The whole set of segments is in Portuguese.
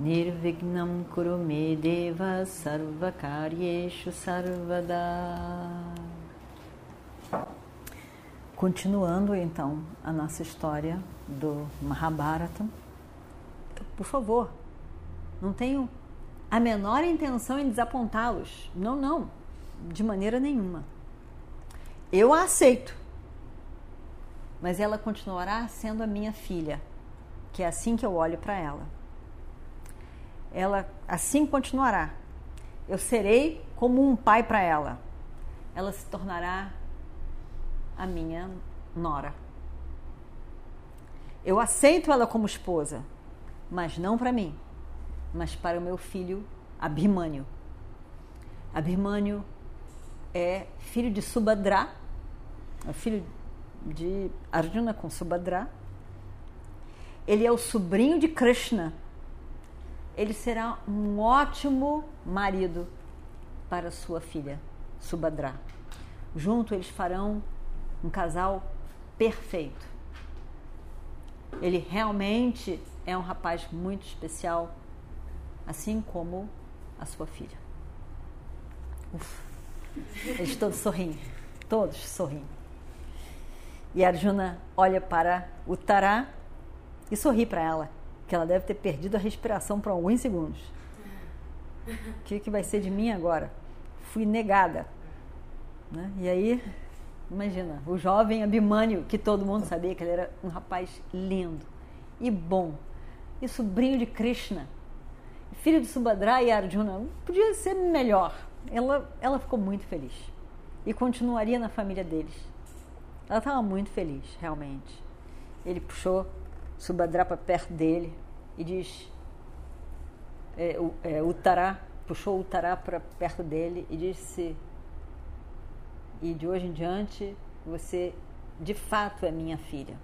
Nirvignam Kurume Deva Sarvakaryeshu Sarvada Continuando então a nossa história do Mahabharata, por favor, não tenho a menor intenção em desapontá-los. Não, não, de maneira nenhuma. Eu a aceito, mas ela continuará sendo a minha filha, que é assim que eu olho para ela ela assim continuará. Eu serei como um pai para ela. Ela se tornará a minha nora. Eu aceito ela como esposa, mas não para mim, mas para o meu filho Abhimanyu. Abhimanyu é filho de Subhadra, é filho de Arjuna com Subhadra. Ele é o sobrinho de Krishna, ele será um ótimo marido para sua filha, Subhadra. Junto eles farão um casal perfeito. Ele realmente é um rapaz muito especial, assim como a sua filha. Uf. Eles todos sorriem, todos sorriem. E Arjuna olha para o Tará e sorri para ela que ela deve ter perdido a respiração por alguns segundos. O que, que vai ser de mim agora? Fui negada. Né? E aí, imagina, o jovem Abimânio, que todo mundo sabia que ele era um rapaz lindo e bom, e sobrinho de Krishna, filho de Subhadra e Arjuna, podia ser melhor. Ela, ela ficou muito feliz e continuaria na família deles. Ela estava muito feliz, realmente. Ele puxou Subhadra para perto dele e diz: é, o, é, o Tará, puxou o Tará para perto dele e disse: E de hoje em diante você de fato é minha filha.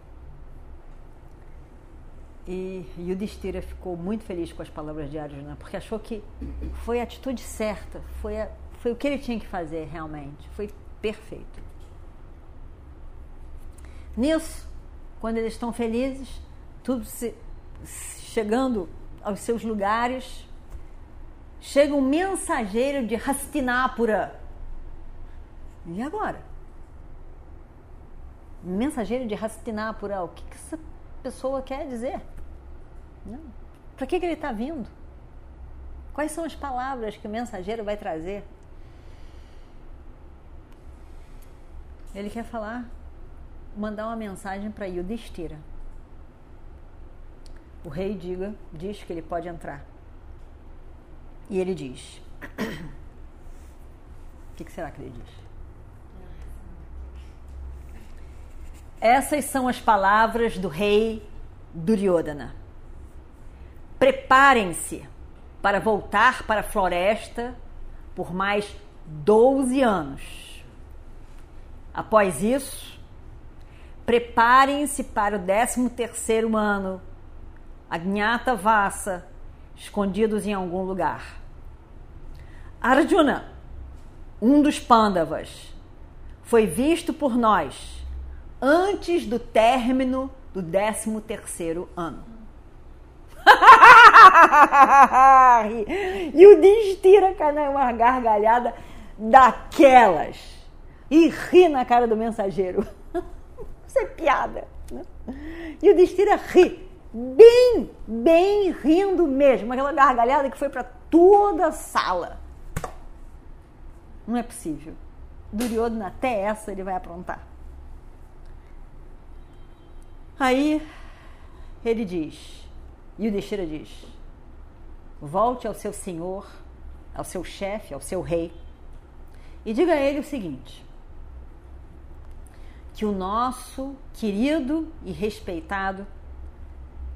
E Yudhishthira ficou muito feliz com as palavras de Arjuna, porque achou que foi a atitude certa, foi, a, foi o que ele tinha que fazer realmente, foi perfeito. Nisso, quando eles estão felizes, tudo se, chegando aos seus lugares, chega um mensageiro de Hastinapura. E agora? Mensageiro de Hastinapura, o que, que essa pessoa quer dizer? Para que, que ele está vindo? Quais são as palavras que o mensageiro vai trazer? Ele quer falar, mandar uma mensagem para Yudhishthira o rei diga, diz que ele pode entrar. E ele diz: O que, que será que ele diz? Essas são as palavras do rei Duryodhana. Preparem-se para voltar para a floresta por mais 12 anos. Após isso, preparem-se para o 13 terceiro ano Agnata Vassa, escondidos em algum lugar. Arjuna, um dos Pandavas, foi visto por nós antes do término do 13 terceiro ano. e o Destira cai uma gargalhada daquelas e ri na cara do mensageiro. Isso é piada. Né? E o Destira ri bem, bem rindo mesmo, aquela gargalhada que foi para toda a sala. Não é possível. Duryodhana, até essa ele vai aprontar. Aí ele diz, e o Destira diz: volte ao seu senhor, ao seu chefe, ao seu rei, e diga a ele o seguinte: que o nosso querido e respeitado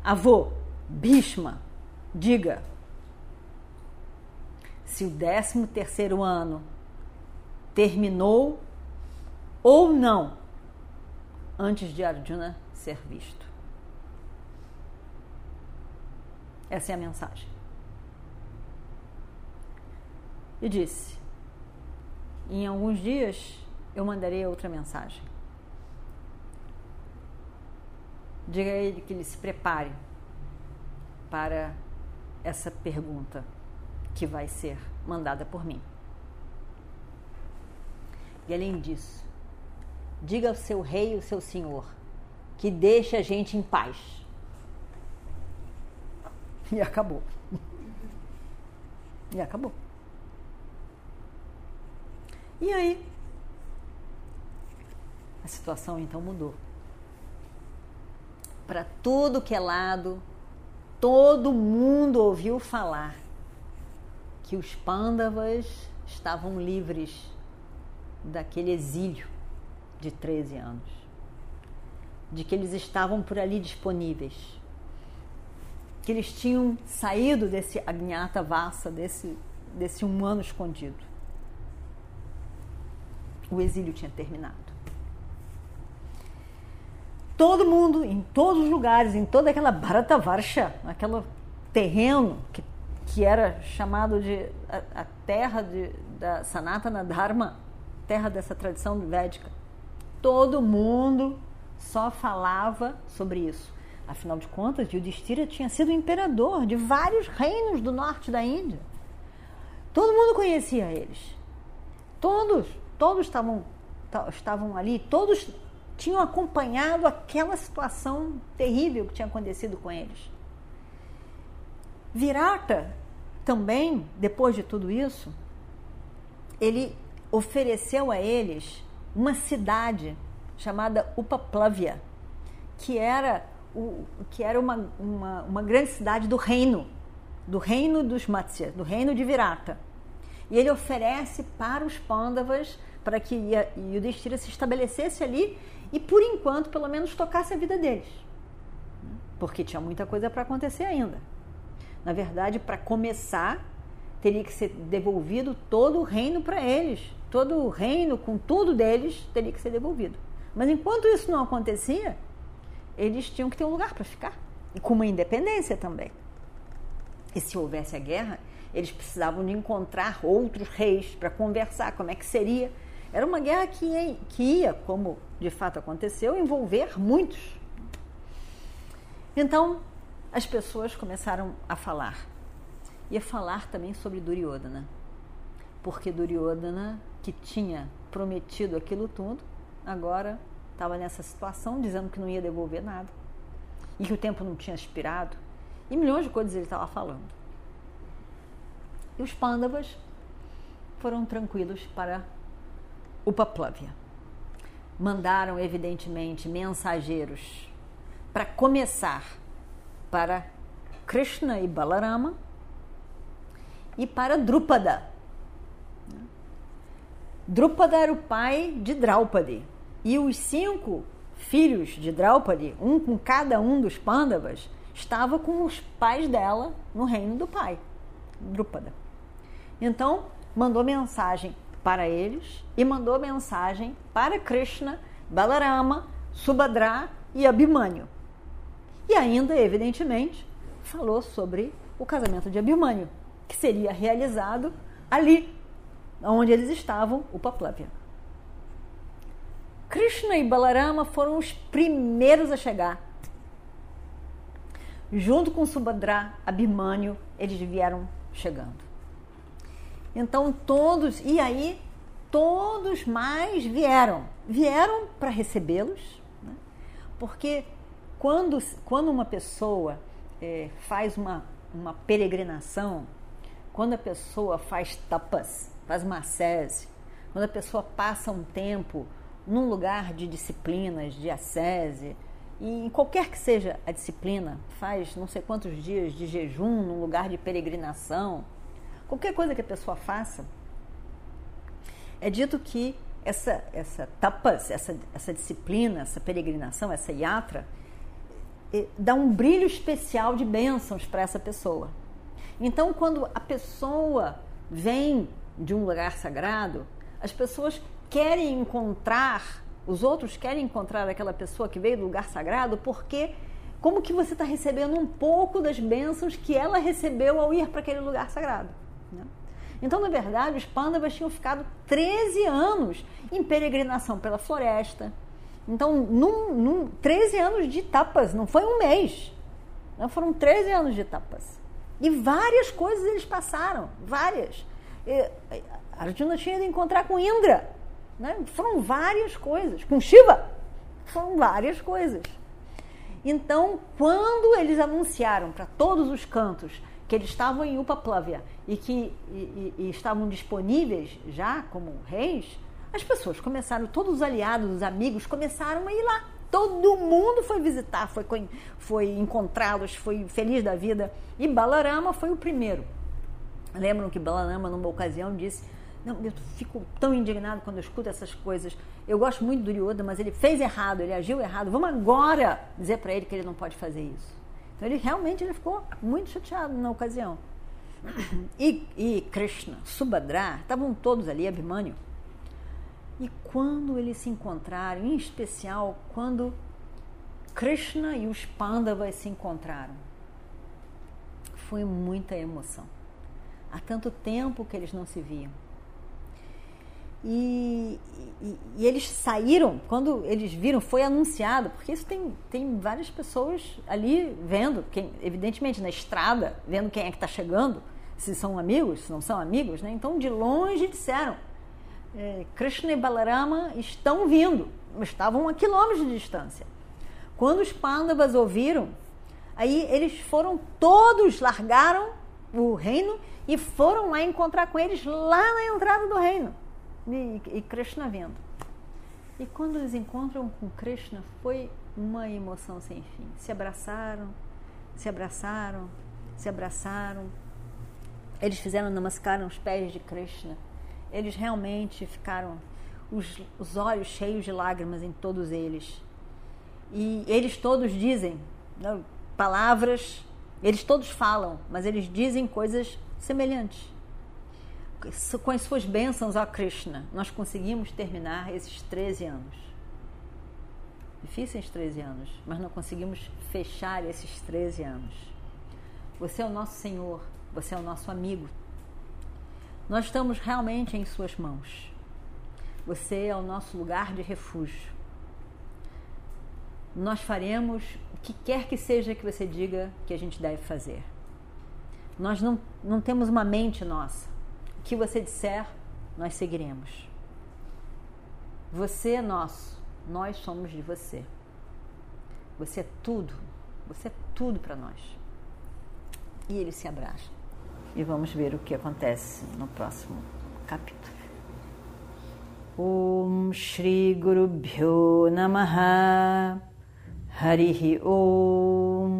Avô, Bhishma, diga: se o 13 terceiro ano terminou ou não antes de Arjuna ser visto. Essa é a mensagem. E disse: Em alguns dias eu mandarei outra mensagem. Diga a ele que ele se prepare para essa pergunta que vai ser mandada por mim. E além disso, diga ao seu rei, o seu senhor, que deixe a gente em paz. E acabou. E acabou. E aí? A situação então mudou. Para tudo que é lado, todo mundo ouviu falar que os pândavas estavam livres daquele exílio de 13 anos, de que eles estavam por ali disponíveis, que eles tinham saído desse agnata vassa, desse, desse humano escondido. O exílio tinha terminado. Todo mundo, em todos os lugares, em toda aquela Bharatavarsha, aquele terreno que, que era chamado de a, a terra de, da Sanatana Dharma, terra dessa tradição védica. Todo mundo só falava sobre isso. Afinal de contas, Yudhishthira tinha sido imperador de vários reinos do norte da Índia. Todo mundo conhecia eles. Todos, todos estavam, estavam ali, todos tinham acompanhado aquela situação terrível que tinha acontecido com eles. Virata também, depois de tudo isso, ele ofereceu a eles uma cidade chamada Upaplavia, que era, o, que era uma, uma, uma grande cidade do reino, do reino dos Matsya, do reino de Virata. E ele oferece para os Pandavas para que Yudhishthira se estabelecesse ali e, por enquanto, pelo menos tocasse a vida deles. Porque tinha muita coisa para acontecer ainda. Na verdade, para começar, teria que ser devolvido todo o reino para eles, todo o reino com tudo deles teria que ser devolvido. Mas enquanto isso não acontecia, eles tinham que ter um lugar para ficar e com uma independência também. E se houvesse a guerra, eles precisavam de encontrar outros reis para conversar como é que seria. Era uma guerra que ia, que ia, como de fato aconteceu, envolver muitos. Então, as pessoas começaram a falar. E a falar também sobre Duryodhana. Porque Duryodhana que tinha prometido aquilo tudo, agora estava nessa situação, dizendo que não ia devolver nada. E que o tempo não tinha expirado. E milhões de coisas ele estava falando. E os Pandavas foram tranquilos para Upaplavia. Mandaram, evidentemente, mensageiros para começar para Krishna e Balarama e para Drupada, Drupada era o pai de Draupadi. E os cinco filhos de Draupadi, um com cada um dos Pandavas, estava com os pais dela no reino do pai, Drupada. Então, mandou mensagem para eles e mandou mensagem para Krishna, Balarama, Subhadra e Abhimanyu. E ainda, evidentemente, falou sobre o casamento de Abhimanyu, que seria realizado ali onde eles estavam, o Paplavia. Krishna e Balarama foram os primeiros a chegar. Junto com Subhadra, Abhimanyu, eles vieram chegando. Então todos, e aí todos mais vieram. Vieram para recebê-los, né? porque quando, quando uma pessoa é, faz uma, uma peregrinação, quando a pessoa faz tapas, faz uma ascese, quando a pessoa passa um tempo num lugar de disciplinas, de ascese, e em qualquer que seja a disciplina, faz não sei quantos dias de jejum num lugar de peregrinação, qualquer coisa que a pessoa faça, é dito que essa, essa tapas, essa, essa disciplina, essa peregrinação, essa yatra, dá um brilho especial de bênçãos para essa pessoa. Então, quando a pessoa vem de um lugar sagrado, as pessoas querem encontrar, os outros querem encontrar aquela pessoa que veio do lugar sagrado, porque como que você está recebendo um pouco das bênçãos que ela recebeu ao ir para aquele lugar sagrado. Né? Então, na verdade, os pândavas tinham ficado 13 anos em peregrinação pela floresta. Então, num, num, 13 anos de tapas, não foi um mês. Não, foram 13 anos de tapas. E várias coisas eles passaram, várias. E, Arjuna tinha ido encontrar com Indra. Né? Foram várias coisas. Com Shiva, foram várias coisas. Então, quando eles anunciaram para todos os cantos que eles estavam em Upaplavya e que e, e, e estavam disponíveis já como reis, as pessoas começaram, todos os aliados, os amigos começaram a ir lá. Todo mundo foi visitar, foi, foi encontrá-los, foi feliz da vida. E Balarama foi o primeiro. Lembram que Balarama, numa ocasião, disse: Não, eu fico tão indignado quando eu escuto essas coisas. Eu gosto muito do Yoda, mas ele fez errado, ele agiu errado. Vamos agora dizer para ele que ele não pode fazer isso. Então ele realmente ele ficou muito chateado na ocasião. E, e Krishna, Subhadra, estavam todos ali, Abhimanyu. E quando eles se encontraram, em especial quando Krishna e os Pandavas se encontraram, foi muita emoção. Há tanto tempo que eles não se viam. E, e, e, eles saíram, quando eles viram, foi anunciado, porque isso tem, tem várias pessoas ali vendo, quem, evidentemente na estrada, vendo quem é que está chegando, se são amigos, se não são amigos, né? Então de longe disseram: é, Krishna e Balarama estão vindo, estavam a quilômetros de distância. Quando os Pandavas ouviram, aí eles foram todos, largaram o reino e foram lá encontrar com eles lá na entrada do reino e, Krishna vendo. E quando eles encontram com Krishna, foi uma emoção sem fim. Se abraçaram, se abraçaram, se abraçaram. Eles fizeram namaskar aos pés de Krishna. Eles realmente ficaram, os, os olhos cheios de lágrimas em todos eles. E eles todos dizem palavras, eles todos falam, mas eles dizem coisas semelhantes com as suas bênçãos a Krishna, nós conseguimos terminar esses 13 anos. Difíceis 13 anos, mas não conseguimos fechar esses 13 anos. Você é o nosso Senhor, você é o nosso amigo. Nós estamos realmente em Suas mãos. Você é o nosso lugar de refúgio. Nós faremos o que quer que seja que você diga que a gente deve fazer. Nós não, não temos uma mente nossa que você disser, nós seguiremos. Você é nosso, nós somos de você. Você é tudo, você é tudo para nós. E eles se abraçam. E vamos ver o que acontece no próximo capítulo. Om Shri Guru Bhyo Namaha Harihi Om